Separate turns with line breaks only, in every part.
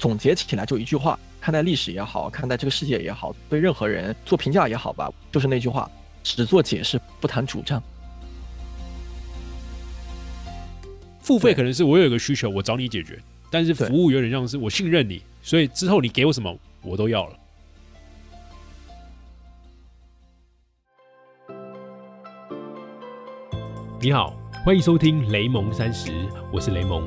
总结起来就一句话：看待历史也好，看待这个世界也好，对任何人做评价也好吧，就是那句话，只做解释，不谈主张。
付费可能是我有一个需求，我找你解决，但是服务有点像是我信任你，所以之后你给我什么，我都要了。你好，欢迎收听雷蒙三十，我是雷蒙。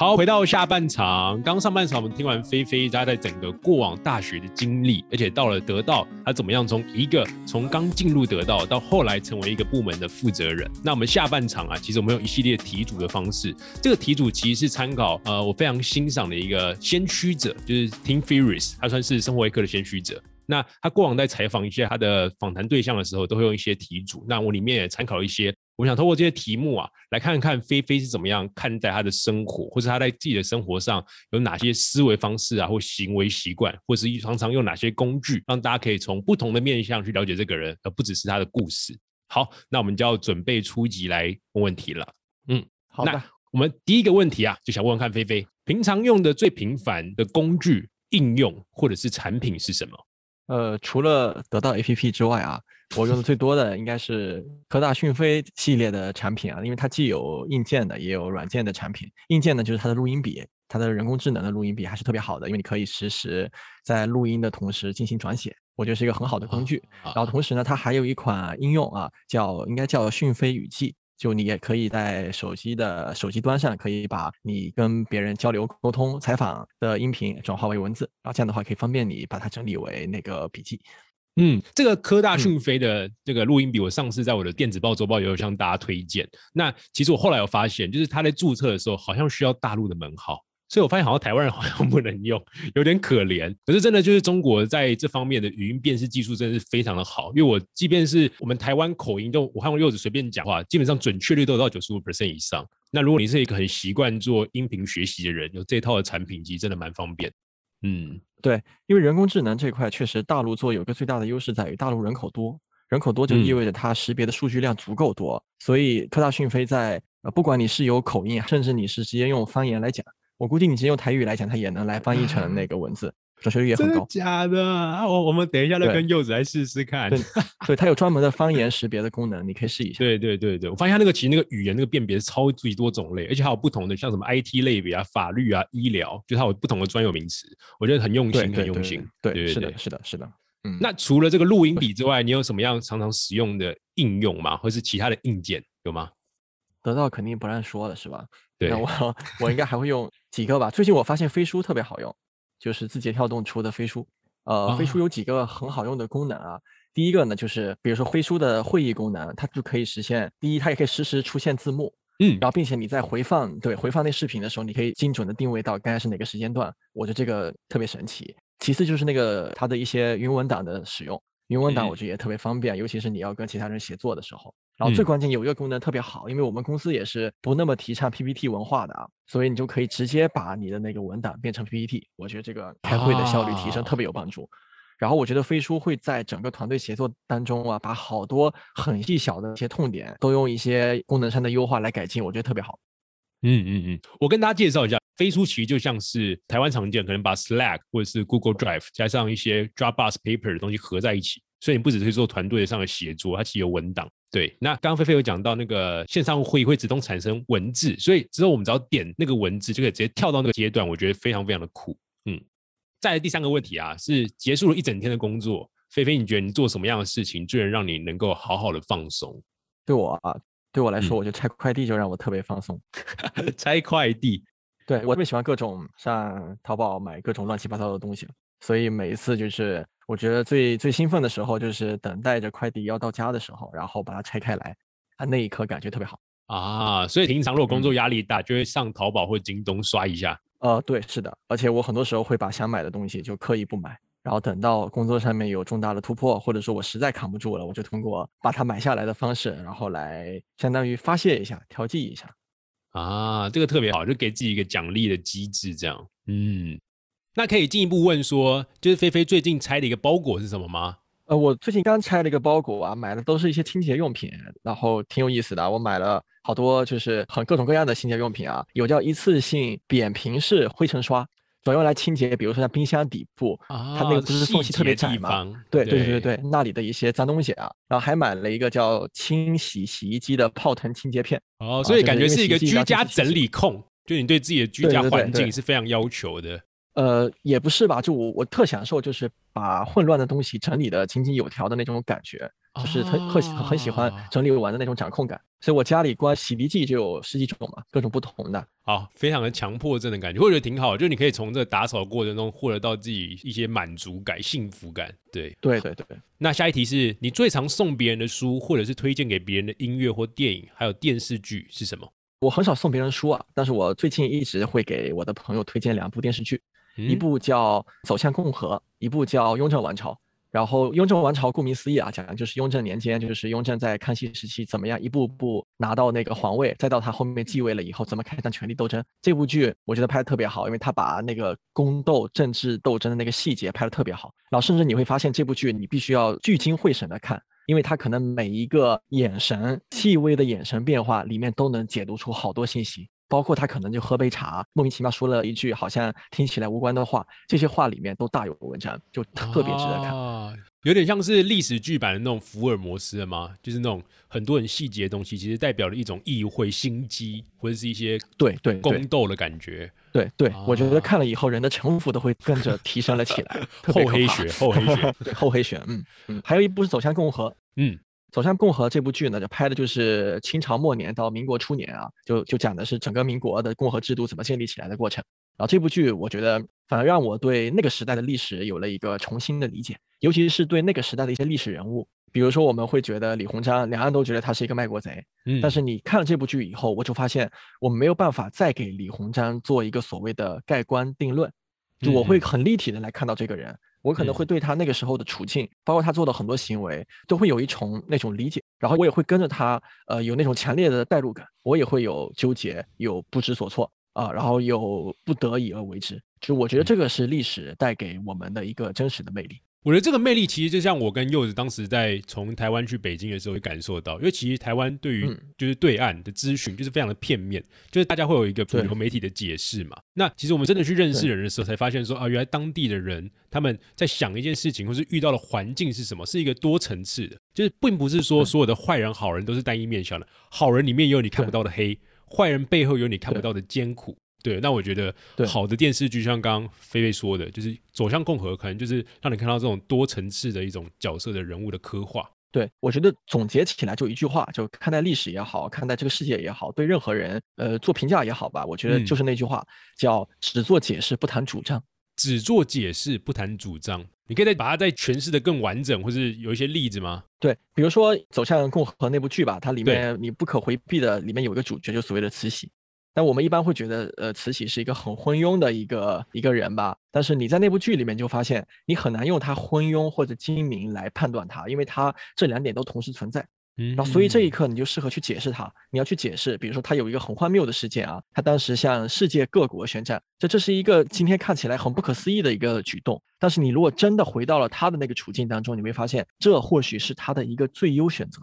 好，回到下半场。刚上半场我们听完菲菲她在整个过往大学的经历，而且到了得到，她怎么样从一个从刚进入得到到后来成为一个部门的负责人。那我们下半场啊，其实我们用一系列题组的方式，这个题组其实是参考呃我非常欣赏的一个先驱者，就是 Tim Ferriss，他算是生活一课的先驱者。那他过往在采访一些他的访谈对象的时候，都会用一些题组。那我里面也参考一些。我想通过这些题目啊，来看看菲菲是怎么样看待他的生活，或者他在自己的生活上有哪些思维方式啊，或行为习惯，或是常常用哪些工具，让大家可以从不同的面向去了解这个人，而不只是他的故事。好，那我们就要准备出集来问问题了。
嗯，好的。
我们第一个问题啊，就想问问看菲菲，平常用的最频繁的工具、应用或者是产品是什么？
呃，除了得到 APP 之外啊。我用的最多的应该是科大讯飞系列的产品啊，因为它既有硬件的，也有软件的产品。硬件呢，就是它的录音笔，它的人工智能的录音笔还是特别好的，因为你可以实时在录音的同时进行转写，我觉得是一个很好的工具。然后同时呢，它还有一款应用啊，叫应该叫讯飞语记，就你也可以在手机的手机端上，可以把你跟别人交流沟通、采访的音频转化为文字，然后这样的话可以方便你把它整理为那个笔记。
嗯，这个科大讯飞的这个录音笔，我上次在我的电子报周报也有向大家推荐。那其实我后来有发现，就是他在注册的时候好像需要大陆的门号，所以我发现好像台湾人好像 不能用，有点可怜。可是真的就是中国在这方面的语音辨识技术真的是非常的好，因为我即便是我们台湾口音，都我看我柚子随便讲话，基本上准确率都有到九十五 percent 以上。那如果你是一个很习惯做音频学习的人，有这套的产品，其实真的蛮方便。
嗯。对，因为人工智能这块确实大陆做有个最大的优势在于大陆人口多，人口多就意味着它识别的数据量足够多，所以科大讯飞在呃不管你是有口音，甚至你是直接用方言来讲，我估计你直接用台语来讲，它也能来翻译成 那个文字。准确率也很高，
假的啊！我我们等一下再跟柚子来试试看。
对，对，它有专门的方言识别的功能，你可以试一下。
对对对对，我发现它那个其实那个语言那个辨别是超级多种类，而且还有不同的，像什么 IT 类别啊、法律啊、医疗，就它有不同的专有名词，我觉得很用心，很用心。
对，是的，是的，是的。
嗯，那除了这个录音笔之外，你有什么样常常使用的应用吗？或是其他的硬件有吗？
得到肯定不让说了，是吧？
对，
那我 我应该还会用几个吧。最近我发现飞书特别好用。就是字节跳动出的飞书，呃，飞书有几个很好用的功能啊。第一个呢，就是比如说飞书的会议功能，它就可以实现第一，它也可以实时出现字幕，嗯，然后并且你在回放对回放那视频的时候，你可以精准的定位到该是哪个时间段，我觉得这个特别神奇。其次就是那个它的一些云文档的使用，云文档我觉得也特别方便，尤其是你要跟其他人协作的时候。然后最关键有一个功能特别好，因为我们公司也是不那么提倡 PPT 文化的啊，所以你就可以直接把你的那个文档变成 PPT，我觉得这个开会的效率提升特别有帮助。然后我觉得飞书会在整个团队协作当中啊，把好多很细小的一些痛点都用一些功能上的优化来改进，我觉得特别好。
嗯嗯嗯，我跟大家介绍一下，飞书其实就像是台湾常见，可能把 Slack 或者是 Google Drive 加上一些 Dropbox Paper 的东西合在一起。所以你不只是做团队上的协作，它其实有文档。对，那刚刚菲菲有讲到那个线上会议会自动产生文字，所以之后我们只要点那个文字，就可以直接跳到那个阶段，我觉得非常非常的酷。嗯，再来第三个问题啊，是结束了一整天的工作，菲菲，你觉得你做什么样的事情最能让你能够好好的放松？
对我啊，对我来说，我觉得拆快递就让我特别放松。
拆快递，
对我特别喜欢各种上淘宝买各种乱七八糟的东西。所以每一次就是我觉得最最兴奋的时候，就是等待着快递要到家的时候，然后把它拆开来，啊，那一刻感觉特别好
啊。所以平常如果工作压力大，就会上淘宝或京东刷一下。
呃，对，是的，而且我很多时候会把想买的东西就刻意不买，然后等到工作上面有重大的突破，或者说我实在扛不住了，我就通过把它买下来的方式，然后来相当于发泄一下、调剂一下。
啊，这个特别好，就给自己一个奖励的机制，这样。嗯，那可以进一步问说，就是菲菲最近拆的一个包裹是什么吗？
呃，我最近刚拆了一个包裹啊，买的都是一些清洁用品，然后挺有意思的。我买了好多，就是很各种各样的清洁用品啊，有叫一次性扁平式灰尘刷。主要用来清洁，比如说像冰箱底部，它那个不是缝隙特别窄嘛？对对对对对，那里的一些脏东西啊。然后还买了一个叫清洗洗衣机的泡腾清洁片。
哦，所以感觉是一个居家整理控，就你对自己的居家环境是非常要求的。
呃，也不是吧，就我我特享受就是把混乱的东西整理的井井有条的那种感觉。就是很很很喜欢整理完的那种掌控感，所以我家里光洗涤剂就有十几种嘛，各种不同的。
好，非常的强迫症的感觉，我觉得挺好，就是你可以从这打扫过程中获得到自己一些满足感、幸福感。对，
对对对。
那下一题是你最常送别人的书，或者是推荐给别人的音乐或电影，还有电视剧是什么？
我很少送别人书啊，但是我最近一直会给我的朋友推荐两部电视剧，一部叫《走向共和》，一部叫《雍正王朝》。然后雍正王朝顾名思义啊，讲的就是雍正年间，就是雍正在康熙时期怎么样一步步拿到那个皇位，再到他后面继位了以后怎么开展权力斗争。这部剧我觉得拍的特别好，因为他把那个宫斗政治斗争的那个细节拍的特别好。然后甚至你会发现这部剧你必须要聚精会神的看，因为他可能每一个眼神细微的眼神变化里面都能解读出好多信息。包括他可能就喝杯茶，莫名其妙说了一句好像听起来无关的话，这些话里面都大有文章，就特别值得看。
有点像是历史剧版的那种福尔摩斯吗？就是那种很多很细节的东西，其实代表了一种意会、心机，或者是一些
对对
宫斗的感觉。
对对，我觉得看了以后，人的城府都会跟着提升了起来。
厚黑学，厚黑学，
对厚黑学。嗯嗯，还有一部是《走向共和》。嗯。走向共和这部剧呢，就拍的就是清朝末年到民国初年啊，就就讲的是整个民国的共和制度怎么建立起来的过程。然后这部剧我觉得反而让我对那个时代的历史有了一个重新的理解，尤其是对那个时代的一些历史人物，比如说我们会觉得李鸿章，两岸都觉得他是一个卖国贼，嗯，但是你看了这部剧以后，我就发现我们没有办法再给李鸿章做一个所谓的盖棺定论，就我会很立体的来看到这个人。我可能会对他那个时候的处境，包括他做的很多行为，都会有一重那种理解，然后我也会跟着他，呃，有那种强烈的代入感，我也会有纠结，有不知所措啊，然后有不得已而为之，就我觉得这个是历史带给我们的一个真实的魅力。
我觉得这个魅力其实就像我跟柚子当时在从台湾去北京的时候会感受到，因为其实台湾对于就是对岸的资讯就是非常的片面，就是大家会有一个主流媒体的解释嘛。那其实我们真的去认识人的时候，才发现说啊，原来当地的人他们在想一件事情，或是遇到的环境是什么，是一个多层次的，就是并不是说所有的坏人好人都是单一面向的，好人里面也有你看不到的黑，坏人背后有你看不到的艰苦。对，那我觉得好的电视剧，像刚刚菲菲说的，就是走向共和，可能就是让你看到这种多层次的一种角色的人物的刻画。
对，我觉得总结起来就一句话，就看待历史也好，看待这个世界也好，对任何人呃做评价也好吧，我觉得就是那句话，叫只做解释不谈主张。
只做解释不谈主张，你可以再把它再诠释的更完整，或是有一些例子吗？
对，比如说走向共和那部剧吧，它里面你不可回避的，里面有一个主角，就所谓的慈禧。但我们一般会觉得，呃，慈禧是一个很昏庸的一个一个人吧。但是你在那部剧里面就发现，你很难用她昏庸或者精明来判断她，因为她这两点都同时存在。嗯然后所以这一刻你就适合去解释她，你要去解释，比如说她有一个很荒谬的事件啊，她当时向世界各国宣战，这这是一个今天看起来很不可思议的一个举动。但是你如果真的回到了她的那个处境当中，你会发现，这或许是她的一个最优选择。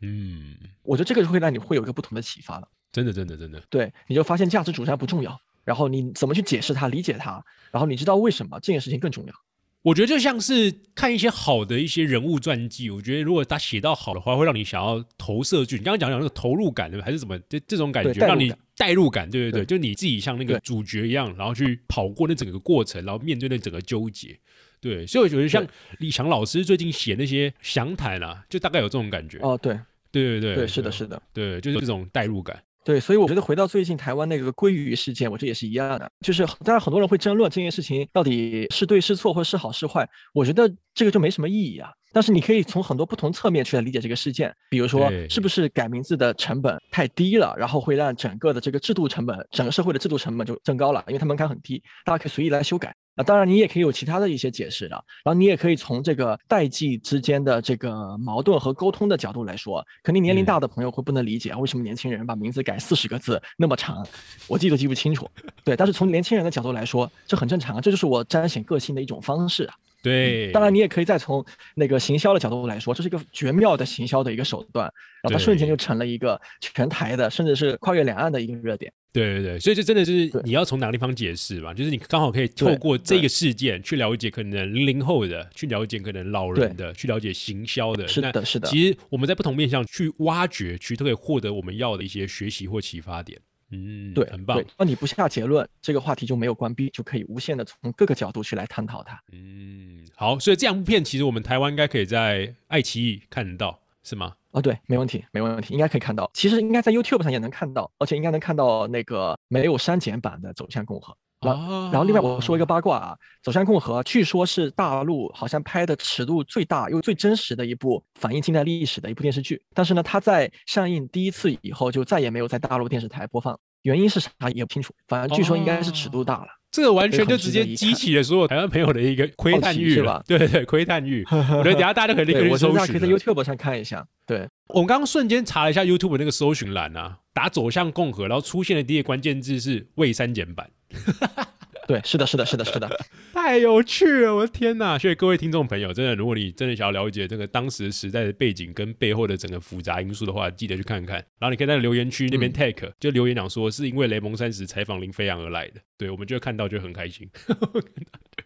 嗯，我觉得这个就会让你会有一个不同的启发的。
真的，真的，真的，
对，你就发现价值主张不重要，然后你怎么去解释它、理解它，然后你知道为什么这件事情更重要。
我觉得就像是看一些好的一些人物传记，我觉得如果他写到好的话，会让你想要投射剧。你刚刚讲讲那个投入感，对还是什么？这这种感觉，让你代入感，对对对，就你自己像那个主角一样，然后去跑过那整个过程，然后面对那整个纠结。对，所以我觉得像李强老师最近写那些详谈啊，就大概有这种感觉。
哦，对，
对对对，
对，是的，是的，
对，就是这种代入感。
对，所以我觉得回到最近台湾那个鲑鱼事件，我这也是一样的。就是当然很多人会争论这件事情到底是对是错或是好是坏，我觉得这个就没什么意义啊。但是你可以从很多不同侧面去来理解这个事件，比如说是不是改名字的成本太低了，然后会让整个的这个制度成本，整个社会的制度成本就增高了，因为它门槛很低，大家可以随意来修改。啊，当然你也可以有其他的一些解释的，然后你也可以从这个代际之间的这个矛盾和沟通的角度来说，肯定年龄大的朋友会不能理解为什么年轻人把名字改四十个字那么长，我记都记不清楚。对，但是从年轻人的角度来说，这很正常啊，这就是我彰显个性的一种方式啊。
对，
当然你也可以再从那个行销的角度来说，这是一个绝妙的行销的一个手段，然后它瞬间就成了一个全台的，甚至是跨越两岸的一个热点。
对对对，所以这真的是你要从哪个地方解释嘛？就是你刚好可以透过这个事件去了解可能零零后的，去了解可能老人的，去了解行销的。
是的，是的。
其实我们在不同面向去挖掘，去都可以获得我们要的一些学习或启发点。嗯，
对，
很棒。
那你不下结论，这个话题就没有关闭，就可以无限的从各个角度去来探讨它。
嗯，好，所以这两部片其实我们台湾应该可以在爱奇艺看得到，是吗？
哦，对，没问题，没问题，应该可以看到。其实应该在 YouTube 上也能看到，而且应该能看到那个没有删减版的《走向共和》。然后，然后另外我说一个八卦啊，《走向共和》据说是大陆好像拍的尺度最大又最真实的一部反映近代历史的一部电视剧。但是呢，它在上映第一次以后就再也没有在大陆电视台播放，原因是啥也不清楚。反正据说应该是尺度大了。
这个完全就直接激起了所有台湾朋友的一个窥探欲
是吧？
对对，窥探欲。我觉得等下大家都可以立刻去搜寻。
可以在 YouTube 上看一下。对，
我们刚刚瞬间查了一下 YouTube 那个搜寻栏啊，打“走向共和”，然后出现的第一个关键字是未删减版。
对，是的，是的，是的，是的，
太有趣了！我的天哪！所以各位听众朋友，真的，如果你真的想要了解这个当时时代的背景跟背后的整个复杂因素的话，记得去看看。然后你可以在留言区那边 take，就留言讲说是因为雷蒙三十采访林飞扬而来的。对，我们就会看到就很开心。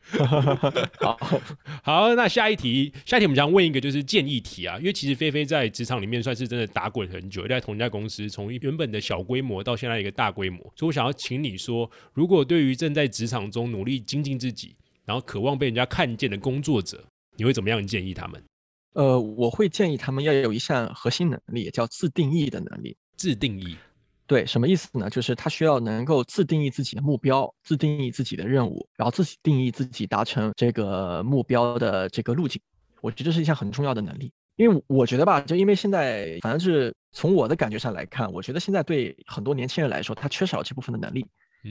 好
好，那下一题，下一题我们想问一个就是建议题啊，因为其实菲菲在职场里面算是真的打滚很久，在同一家公司，从原本的小规模到现在一个大规模，所以我想要请你说，如果对于正在职场中努力精进自己，然后渴望被人家看见的工作者，你会怎么样建议他们？
呃，我会建议他们要有一项核心能力，叫自定义的能力。
自定义。
对，什么意思呢？就是他需要能够自定义自己的目标，自定义自己的任务，然后自己定义自己达成这个目标的这个路径。我觉得这是一项很重要的能力，因为我觉得吧，就因为现在反正是从我的感觉上来看，我觉得现在对很多年轻人来说，他缺少这部分的能力。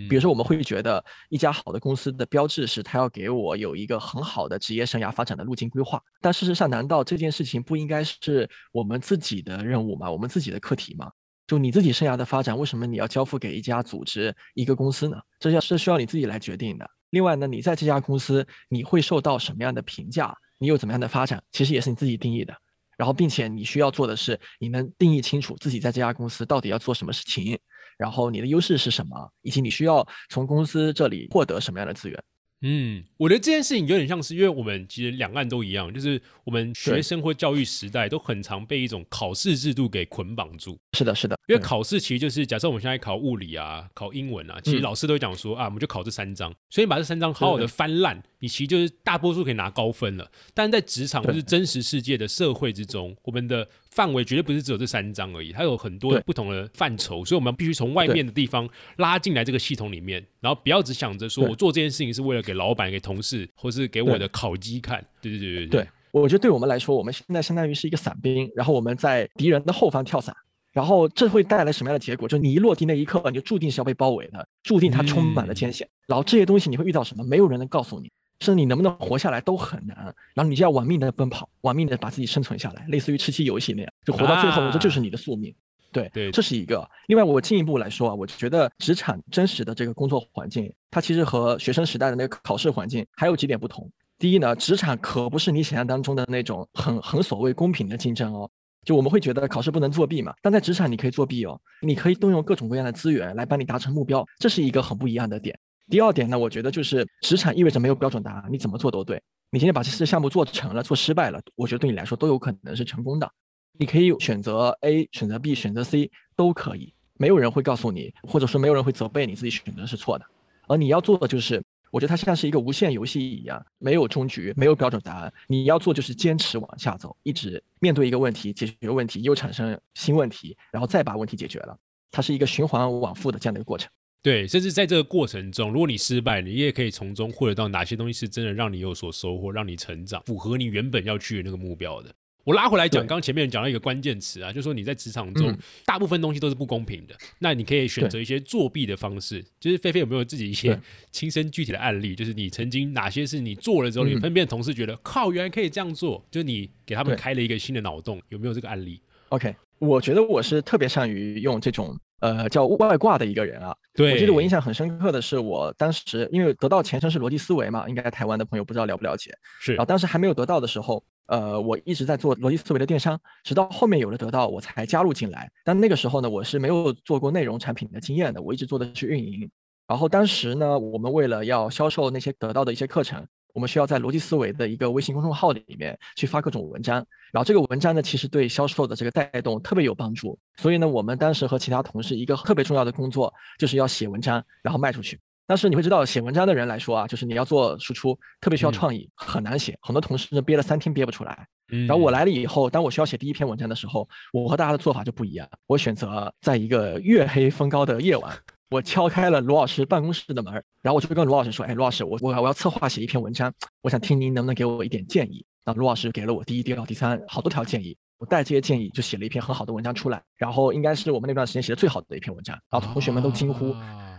比如说，我们会觉得一家好的公司的标志是他要给我有一个很好的职业生涯发展的路径规划，但事实上，难道这件事情不应该是我们自己的任务吗？我们自己的课题吗？就你自己生涯的发展，为什么你要交付给一家组织、一个公司呢？这要是需要你自己来决定的。另外呢，你在这家公司你会受到什么样的评价？你有怎么样的发展？其实也是你自己定义的。然后，并且你需要做的是，你能定义清楚自己在这家公司到底要做什么事情，然后你的优势是什么，以及你需要从公司这里获得什么样的资源。
嗯，我觉得这件事情有点像是，因为我们其实两岸都一样，就是我们学生或教育时代都很常被一种考试制度给捆绑住。
是的，是的，
因为考试其实就是假设我们现在考物理啊、考英文啊，其实老师都会讲说啊，我们就考这三章，所以把这三章好好的翻烂，你其实就是大多数可以拿高分了。但是在职场或是真实世界的社会之中，我们的范围绝对不是只有这三张而已，它有很多不同的范畴，所以我们必须从外面的地方拉进来这个系统里面，然后不要只想着说我做这件事情是为了给老板、给同事，或是给我的烤鸡看。对对对对
对，我觉得对我们来说，我们现在相当于是一个伞兵，然后我们在敌人的后方跳伞，然后这会带来什么样的结果？就你一落地那一刻，你就注定是要被包围的，注定它充满了艰险。然后这些东西你会遇到什么？没有人能告诉你。甚至你能不能活下来都很难，然后你就要玩命的奔跑，玩命的把自己生存下来，类似于吃鸡游戏那样，就活到最后，这就是你的宿命。对
对，
这是一个。另外，我进一步来说啊，我觉得职场真实的这个工作环境，它其实和学生时代的那个考试环境还有几点不同。第一呢，职场可不是你想象当中的那种很很所谓公平的竞争哦。就我们会觉得考试不能作弊嘛，但在职场你可以作弊哦，你可以动用各种各样的资源来帮你达成目标，这是一个很不一样的点。第二点呢，我觉得就是职场意味着没有标准答案，你怎么做都对。你今天把这次项目做成了，做失败了，我觉得对你来说都有可能是成功的。你可以选择 A，选择 B，选择 C 都可以，没有人会告诉你，或者说没有人会责备你自己选择是错的。而你要做的就是，我觉得它像是一个无限游戏一样，没有终局，没有标准答案。你要做就是坚持往下走，一直面对一个问题，解决问题，又产生新问题，然后再把问题解决了。它是一个循环往复的这样的一个过程。
对，甚至在这个过程中，如果你失败，你也可以从中获得到哪些东西是真的让你有所收获，让你成长，符合你原本要去的那个目标的。我拉回来讲，刚前面讲到一个关键词啊，就是说你在职场中，大部分东西都是不公平的。那你可以选择一些作弊的方式。就是菲菲有没有自己一些亲身具体的案例？就是你曾经哪些是你做了之后，你分辨同事觉得靠，原来可以这样做，就是你给他们开了一个新的脑洞，有没有这个案例
？OK，我觉得我是特别善于用这种呃叫外挂的一个人啊。
对，
我记得我印象很深刻的是，我当时因为得到前身是逻辑思维嘛，应该台湾的朋友不知道了不了解？
是。
然后当时还没有得到的时候。呃，我一直在做逻辑思维的电商，直到后面有了得到，我才加入进来。但那个时候呢，我是没有做过内容产品的经验的，我一直做的是运营。然后当时呢，我们为了要销售那些得到的一些课程，我们需要在逻辑思维的一个微信公众号里面去发各种文章。然后这个文章呢，其实对销售的这个带动特别有帮助。所以呢，我们当时和其他同事一个特别重要的工作，就是要写文章，然后卖出去。但是你会知道，写文章的人来说啊，就是你要做输出，特别需要创意，很难写。很多同事憋了三天憋不出来。然后我来了以后，当我需要写第一篇文章的时候，我和大家的做法就不一样。我选择在一个月黑风高的夜晚，我敲开了罗老师办公室的门，然后我就跟罗老师说：“哎，罗老师，我我我要策划写一篇文章，我想听您能不能给我一点建议。”那罗老师给了我第一、第二、第三好多条建议，我带这些建议就写了一篇很好的文章出来。然后应该是我们那段时间写的最好的一篇文章，然后同学们都惊呼。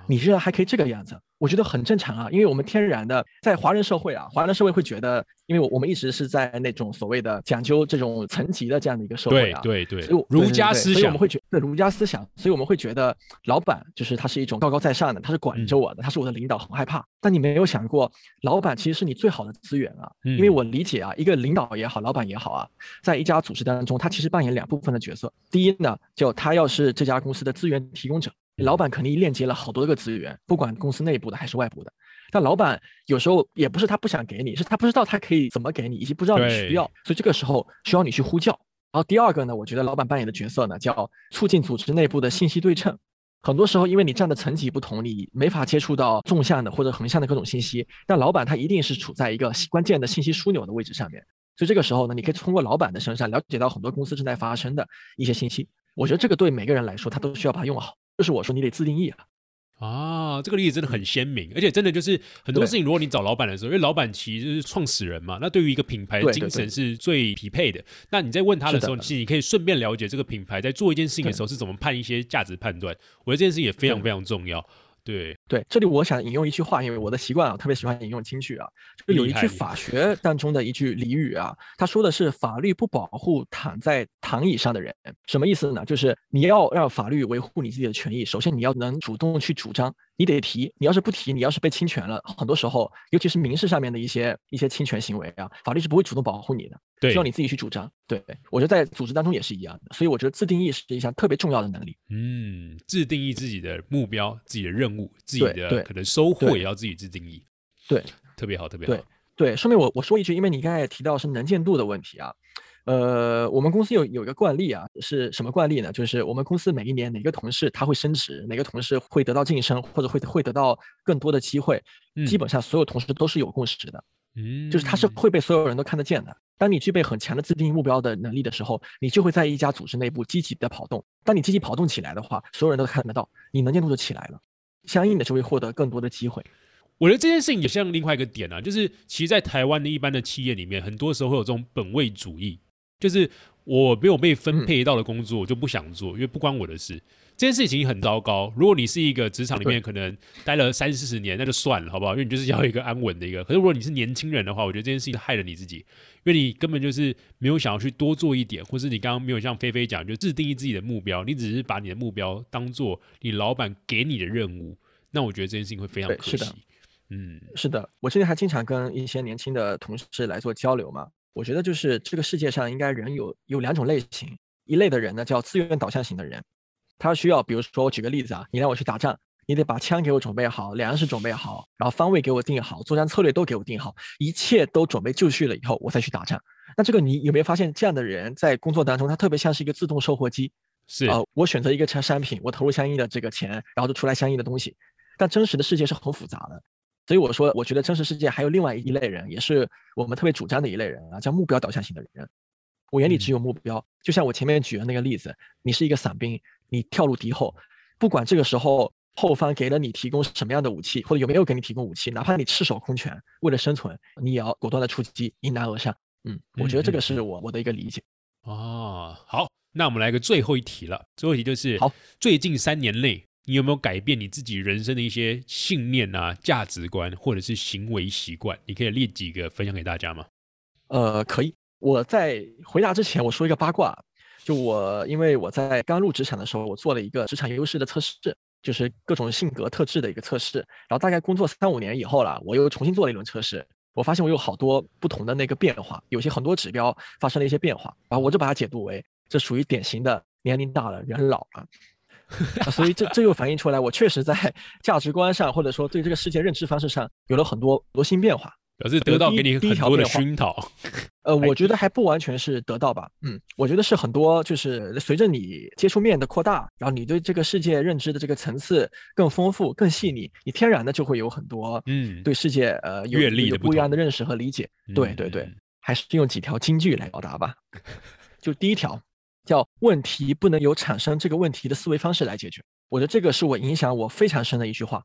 你居然还可以这个样子，我觉得很正常啊，因为我们天然的在华人社会啊，华人社会会觉得，因为我我们一直是在那种所谓的讲究这种层级的这样的一个社会
啊，对对对，儒家思想，
所以我们会觉得儒家思想，所以我们会觉得老板就是他是一种高高在上的，他是管着我的，他是我的领导，很害怕。但你没有想过，老板其实是你最好的资源啊，因为我理解啊，一个领导也好，老板也好啊，在一家组织当中，他其实扮演两部分的角色。第一呢，就他要是这家公司的资源提供者。老板肯定链接了好多个资源，不管公司内部的还是外部的。但老板有时候也不是他不想给你，是他不知道他可以怎么给你，以及不知道你需要。所以这个时候需要你去呼叫。然后第二个呢，我觉得老板扮演的角色呢，叫促进组织内部的信息对称。很多时候，因为你站的层级不同，你没法接触到纵向的或者横向的各种信息。但老板他一定是处在一个关键的信息枢纽的位置上面。所以这个时候呢，你可以通过老板的身上了解到很多公司正在发生的一些信息。我觉得这个对每个人来说，他都需要把它用好。就是我说，你得自定义啊！
啊，这个例子真的很鲜明，而且真的就是很多事情，如果你找老板的时候，因为老板其实是创始人嘛，那对于一个品牌的精神是最匹配的。那你在问他的时候，其实你可以顺便了解这个品牌在做一件事情的时候是怎么判一些价值判断。我觉得这件事情也非常非常重要。对
对，这里我想引用一句话，因为我的习惯啊，特别喜欢引用金句啊。就有一句法学当中的一句俚语啊，他说的是法律不保护躺在躺椅上的人，什么意思呢？就是你要让法律维护你自己的权益，首先你要能主动去主张。你得提，你要是不提，你要是被侵权了，很多时候，尤其是民事上面的一些一些侵权行为啊，法律是不会主动保护你的，需要你自己去主张。对，我觉得在组织当中也是一样的，所以我觉得自定义是一项特别重要的能力。
嗯，自定义自己的目标、自己的任务、自己的可能收获，也要自己自定义。
对，
特别好，特别好。
对对，顺便我我说一句，因为你刚才也提到是能见度的问题啊。呃，我们公司有有一个惯例啊，是什么惯例呢？就是我们公司每一年哪个同事他会升职，哪个同事会得到晋升，或者会会得到更多的机会，基本上所有同事都是有共识的。嗯，就是他是会被所有人都看得见的。当你具备很强的自定义目标的能力的时候，你就会在一家组织内部积极的跑动。当你积极跑动起来的话，所有人都看得到，你能见度就起来了，相应的就会获得更多的机会。
我觉得这件事情也像另外一个点啊，就是其实，在台湾的一般的企业里面，很多时候会有这种本位主义。就是我没有被分配到的工作，我就不想做，因为不关我的事。这件事情很糟糕。如果你是一个职场里面可能待了三四十年，那就算了，好不好？因为你就是要一个安稳的一个。可是如果你是年轻人的话，我觉得这件事情害了你自己，因为你根本就是没有想要去多做一点，或是你刚刚没有像菲菲讲，就自定义自己的目标，你只是把你的目标当做你老板给你的任务。那我觉得这件事情会非常可惜。
嗯，是的，我之前还经常跟一些年轻的同事来做交流嘛。我觉得就是这个世界上应该人有有两种类型，一类的人呢叫资源导向型的人，他需要，比如说我举个例子啊，你让我去打仗，你得把枪给我准备好，粮食准备好，然后方位给我定好，作战策略都给我定好，一切都准备就绪了以后，我再去打仗。那这个你有没有发现，这样的人在工作当中，他特别像是一个自动售货机，
是啊，
我选择一个产商品，我投入相应的这个钱，然后就出来相应的东西。但真实的世界是很复杂的。所以我说，我觉得真实世界还有另外一类人，也是我们特别主张的一类人啊，叫目标导向型的人。我眼里只有目标，就像我前面举的那个例子，你是一个伞兵，你跳入敌后，不管这个时候后方给了你提供什么样的武器，或者有没有给你提供武器，哪怕你赤手空拳，为了生存，你也要果断的出击，迎难而上。嗯，我觉得这个是我我的一个理解。
哦，好，那我们来个最后一题了。最后一题就是，
好，
最近三年内，你有没有改变你自己人生的一些信念啊、价值观，或者是行为习惯？你可以列几个分享给大家吗？
呃，可以。我在回答之前，我说一个八卦。就我，因为我在刚入职场的时候，我做了一个职场优势的测试，就是各种性格特质的一个测试。然后大概工作三五年以后了，我又重新做了一轮测试，我发现我有好多不同的那个变化，有些很多指标发生了一些变化。然后我就把它解读为这属于典型的年龄大了，人老了。所以这这又反映出来，我确实在 价值观上，或者说对这个世界认知方式上，有了很多多新变化。
表示得到给你很多的熏陶，
呃，我觉得还不完全是得到吧，嗯，我觉得是很多，就是随着你接触面的扩大，然后你对这个世界认知的这个层次更丰富、更细腻，你天然的就会有很多，嗯，对世界呃
阅历
有不一样的认识和理解。对对对，还是用几条金句来表达吧。就第一条，叫问题不能由产生这个问题的思维方式来解决。我觉得这个是我影响我非常深的一句话。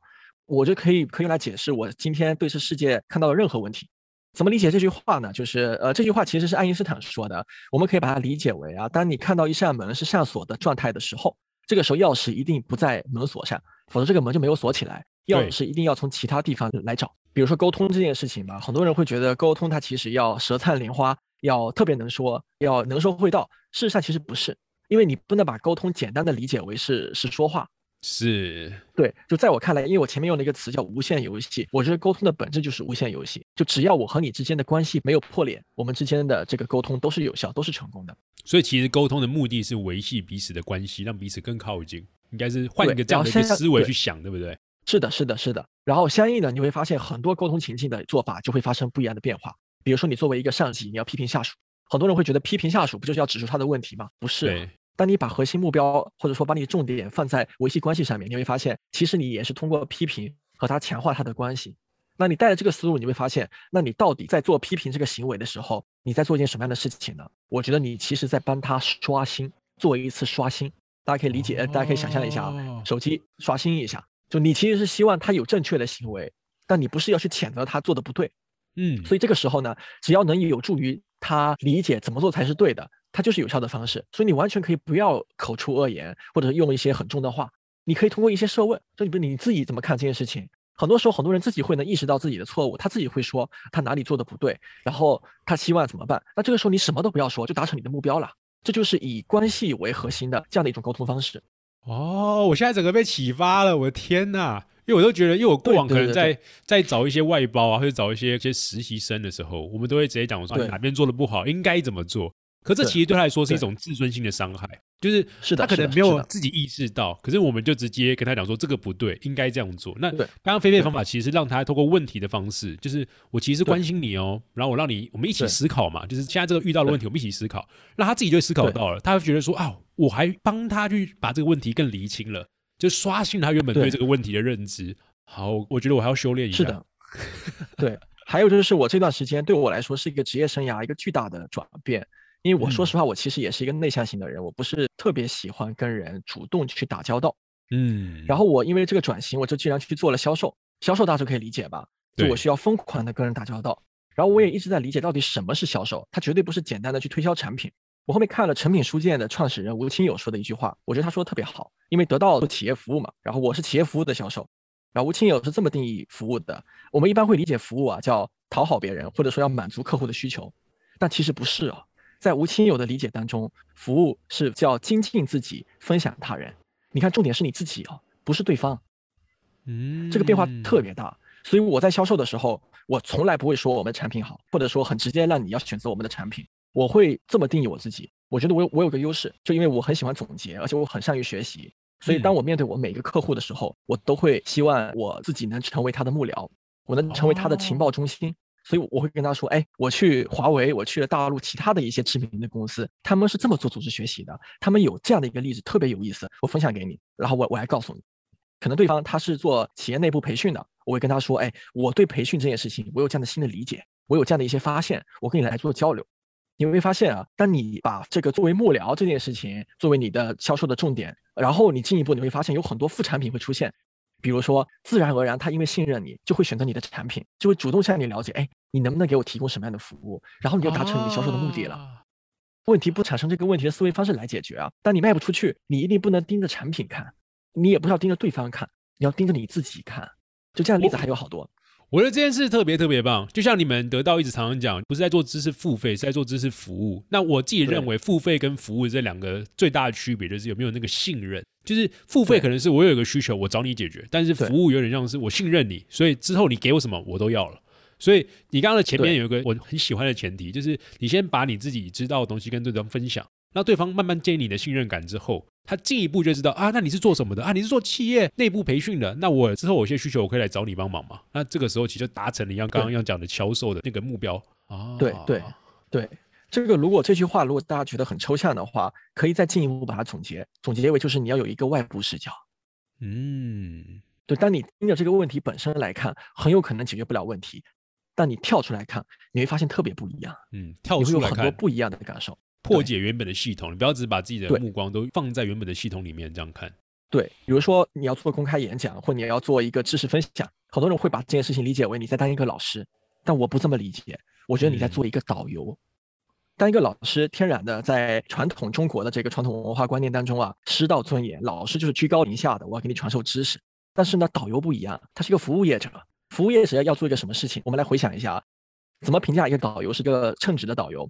我就可以可以用来解释我今天对这世界看到的任何问题，怎么理解这句话呢？就是呃，这句话其实是爱因斯坦说的，我们可以把它理解为啊，当你看到一扇门是上锁的状态的时候，这个时候钥匙一定不在门锁上，否则这个门就没有锁起来，钥匙一定要从其他地方来找。比如说沟通这件事情吧，很多人会觉得沟通它其实要舌灿莲花，要特别能说，要能说会道。事实上其实不是，因为你不能把沟通简单的理解为是是说话。
是
对，就在我看来，因为我前面用了一个词叫无限游戏，我觉得沟通的本质就是无限游戏。就只要我和你之间的关系没有破裂，我们之间的这个沟通都是有效，都是成功的。
所以其实沟通的目的是维系彼此的关系，让彼此更靠近。应该是换一个这样的一个思维去想，对不对？
是的，是的，是的。然后相应的，你会发现很多沟通情境的做法就会发生不一样的变化。比如说，你作为一个上级，你要批评下属，很多人会觉得批评下属不就是要指出他的问题吗？不是。当你把核心目标或者说把你重点放在维系关系上面，你会发现，其实你也是通过批评和他强化他的关系。那你带着这个思路，你会发现，那你到底在做批评这个行为的时候，你在做一件什么样的事情呢？我觉得你其实在帮他刷新，做一次刷新。大家可以理解，大家可以想象一下啊，手机刷新一下，就你其实是希望他有正确的行为，但你不是要去谴责他做的不对。
嗯，
所以这个时候呢，只要能有助于他理解怎么做才是对的。它就是有效的方式，所以你完全可以不要口出恶言，或者用一些很重的话，你可以通过一些设问，就你不你自己怎么看这件事情？很多时候很多人自己会能意识到自己的错误，他自己会说他哪里做的不对，然后他希望怎么办？那这个时候你什么都不要说，就达成你的目标了。这就是以关系为核心的这样的一种沟通方式。
哦，我现在整个被启发了，我的天哪！因为我都觉得，因为我过往可能在在找一些外包啊，或者找一些一些实习生的时候，我们都会直接讲我说哪边做的不好，应该怎么做。可这其实对他来说是一种自尊心的伤害，就是他可能没有自己意识到，可是我们就直接跟他讲说这个不对，应该这样做。那刚刚菲菲的方法其实是让他通过问题的方式，就是我其实关心你哦，然后我让你我们一起思考嘛，就是现在这个遇到的问题我们一起思考，那他自己就思考到了，他会觉得说啊，我还帮他去把这个问题更厘清了，就刷新他原本对这个问题的认知。好，我觉得我还要修炼一下。
是的，对，还有就是我这段时间对我来说是一个职业生涯一个巨大的转变。因为我说实话，我其实也是一个内向型的人，我不是特别喜欢跟人主动去打交道。
嗯，
然后我因为这个转型，我就竟然去做了销售。销售大家可以理解吧？就我需要疯狂的跟人打交道。然后我也一直在理解到底什么是销售，它绝对不是简单的去推销产品。我后面看了诚品书店的创始人吴清友说的一句话，我觉得他说的特别好。因为得到做企业服务嘛，然后我是企业服务的销售。然后吴清友是这么定义服务的：我们一般会理解服务啊，叫讨好别人，或者说要满足客户的需求，但其实不是啊。在吴清友的理解当中，服务是叫精进自己，分享他人。你看，重点是你自己啊，不是对方。
嗯，
这个变化特别大。所以我在销售的时候，我从来不会说我们的产品好，或者说很直接让你要选择我们的产品。我会这么定义我自己。我觉得我有我有个优势，就因为我很喜欢总结，而且我很善于学习。所以当我面对我每个客户的时候，我都会希望我自己能成为他的幕僚，我能成为他的情报中心。所以我会跟他说，哎，我去华为，我去了大陆其他的一些知名的公司，他们是这么做组织学习的，他们有这样的一个例子，特别有意思，我分享给你，然后我我来告诉你，可能对方他是做企业内部培训的，我会跟他说，哎，我对培训这件事情，我有这样的新的理解，我有这样的一些发现，我跟你来做交流。你会发现啊，当你把这个作为幕僚这件事情作为你的销售的重点，然后你进一步你会发现有很多副产品会出现。比如说，自然而然他因为信任你，就会选择你的产品，就会主动向你了解，哎，你能不能给我提供什么样的服务？然后你就达成你销售的目的了。问题不产生这个问题的思维方式来解决啊！当你卖不出去，你一定不能盯着产品看，你也不要盯着对方看，你要盯着你自己看。就这样的例子还有好多。
我觉得这件事特别特别棒，就像你们得到一直常常讲，不是在做知识付费，是在做知识服务。那我自己认为，付费跟服务这两个最大的区别就是有没有那个信任。就是付费可能是我有一个需求，我找你解决，但是服务有点像是我信任你，所以之后你给我什么我都要了。所以你刚刚的前面有一个我很喜欢的前提，就是你先把你自己知道的东西跟对方分享，让对方慢慢建立你的信任感之后，他进一步就知道啊，那你是做什么的啊？你是做企业内部培训的，那我之后有些需求我可以来找你帮忙嘛？那这个时候其实达成了一样刚刚要讲的销售的那个目标
啊。对对对，这个如果这句话如果大家觉得很抽象的话，可以再进一步把它总结总结为就是你要有一个外部视角。嗯，对，当你盯着这个问题本身来看，很有可能解决不了问题。但你跳出来看，你会发现特别不一样。
嗯，跳出来
看，很多不一样的感受。
破解原本的系统，你不要只把自己的目光都放在原本的系统里面这样看。
对，比如说你要做公开演讲，或你要做一个知识分享，很多人会把这件事情理解为你在当一个老师，但我不这么理解。我觉得你在做一个导游。当一个老师，天然的在传统中国的这个传统文化观念当中啊，师道尊严，老师就是居高临下的，我要给你传授知识。但是呢，导游不一样，他是一个服务业者。服务业者要做一个什么事情？我们来回想一下啊，怎么评价一个导游是个称职的导游？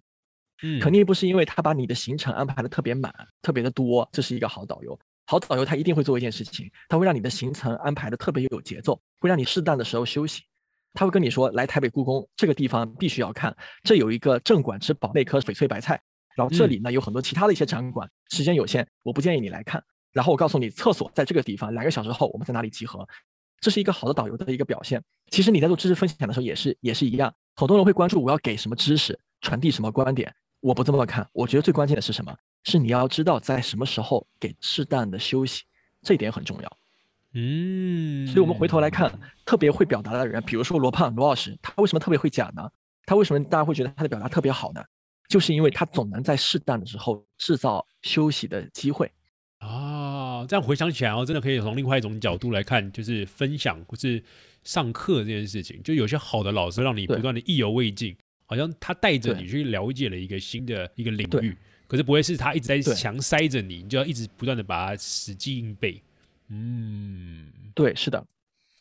嗯，肯定不是因为他把你的行程安排的特别满、特别的多，这是一个好导游。好导游他一定会做一件事情，他会让你的行程安排的特别有节奏，会让你适当的时候休息。他会跟你说，来台北故宫这个地方必须要看，这有一个镇馆之宝那颗翡翠白菜，然后这里呢有很多其他的一些展馆，时间有限，我不建议你来看。然后我告诉你，厕所在这个地方，两个小时后我们在哪里集合。这是一个好的导游的一个表现。其实你在做知识分享的时候也是也是一样，很多人会关注我要给什么知识，传递什么观点。我不这么看，我觉得最关键的是什么？是你要知道在什么时候给适当的休息，这一点很重要。嗯，所以我们回头来看，特别会表达的人，比如说罗胖罗老师，他为什么特别会讲呢？他为什么大家会觉得他的表达特别好呢？就是因为他总能在适当的时候制造休息的机会。
啊，这样回想起来，哦，真的可以从另外一种角度来看，就是分享或是上课这件事情。就有些好的老师让你不断的意犹未尽，好像他带着你去了解了一个新的一个领域，可是不会是他一直在强塞着你，你就要一直不断的把它死记硬背。
嗯，对，是的。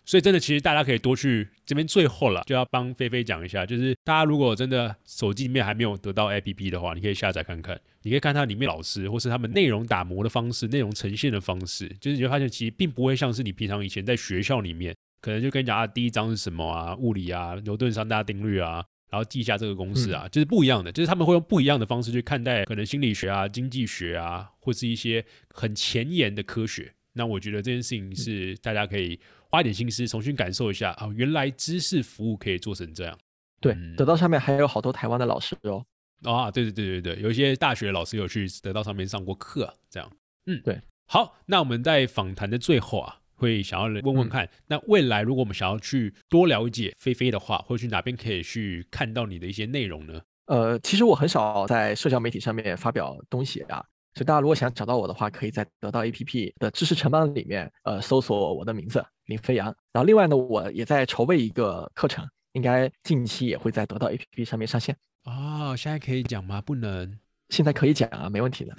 所以真的，其实大家可以多去这边。最后了，就要帮菲菲讲一下，就是大家如果真的手机里面还没有得到 APP 的话，你可以下载看看。你可以看它里面老师或是他们内容打磨的方式、内容呈现的方式，就是你会发现其实并不会像是你平常以前在学校里面，可能就跟你讲啊，第一章是什么啊，物理啊，牛顿三大定律啊，然后记一下这个公式啊，就是不一样的。就是他们会用不一样的方式去看待可能心理学啊、经济学啊，或是一些很前沿的科学。那我觉得这件事情是大家可以。花一点心思重新感受一下啊，原来知识服务可以做成这样。
对，得到上面还有好多台湾的老师哦。
啊，对对对对对，有一些大学老师有去得到上面上过课，这样。
嗯，对。
好，那我们在访谈的最后啊，会想要问问看，那未来如果我们想要去多了解菲菲的话，或者去哪边可以去看到你的一些内容呢？
呃，其实我很少在社交媒体上面发表东西啊。所以大家如果想找到我的话，可以在得到 APP 的知识城邦里面，呃，搜索我的名字林飞扬。然后另外呢，我也在筹备一个课程，应该近期也会在得到 APP 上面上线。
哦，现在可以讲吗？不能，
现在可以讲啊，没问题的。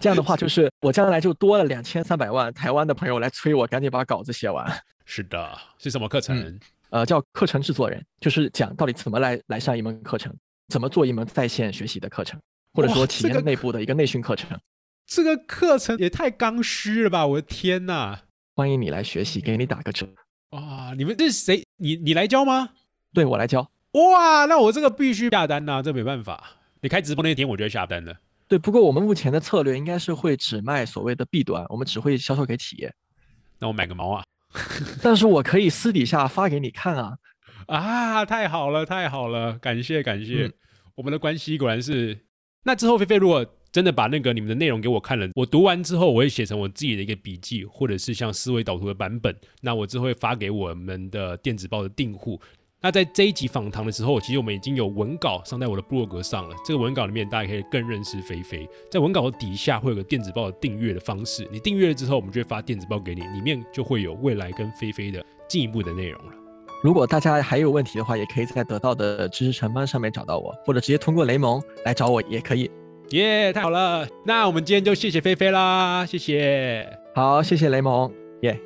这样的话，就是我将来就多了两千三百万台湾的朋友来催我赶紧把稿子写完。
是的，是什么课程？
呃，叫课程制作人，就是讲到底怎么来来上一门课程，怎么做一门在线学习的课程。或者说企业内部的一个内训课程，
这个课程也太刚需了吧！我的天呐，
欢迎你来学习，给你打个折。
哇，你们这是谁？你你来教吗？
对我来教。
哇，那我这个必须下单呐，这没办法。你开直播那天我就下单了。
对，不过我们目前的策略应该是会只卖所谓的 B 端，我们只会销售给企业。
那我买个毛啊！
但是我可以私底下发给你看啊！
啊，太好了，太好了，感谢感谢，我们的关系果然是。那之后，菲菲如果真的把那个你们的内容给我看了，我读完之后，我会写成我自己的一个笔记，或者是像思维导图的版本。那我之后会发给我们的电子报的订户。那在这一集访谈的时候，其实我们已经有文稿上在我的部落格上了。这个文稿里面，大家可以更认识菲菲。在文稿的底下会有个电子报的订阅的方式，你订阅了之后，我们就会发电子报给你，里面就会有未来跟菲菲的进一步的内容了。
如果大家还有问题的话，也可以在得到的知识城邦上面找到我，或者直接通过雷蒙来找我也可以。
耶，太好了！那我们今天就谢谢菲菲啦，谢谢。
好，谢谢雷蒙，耶。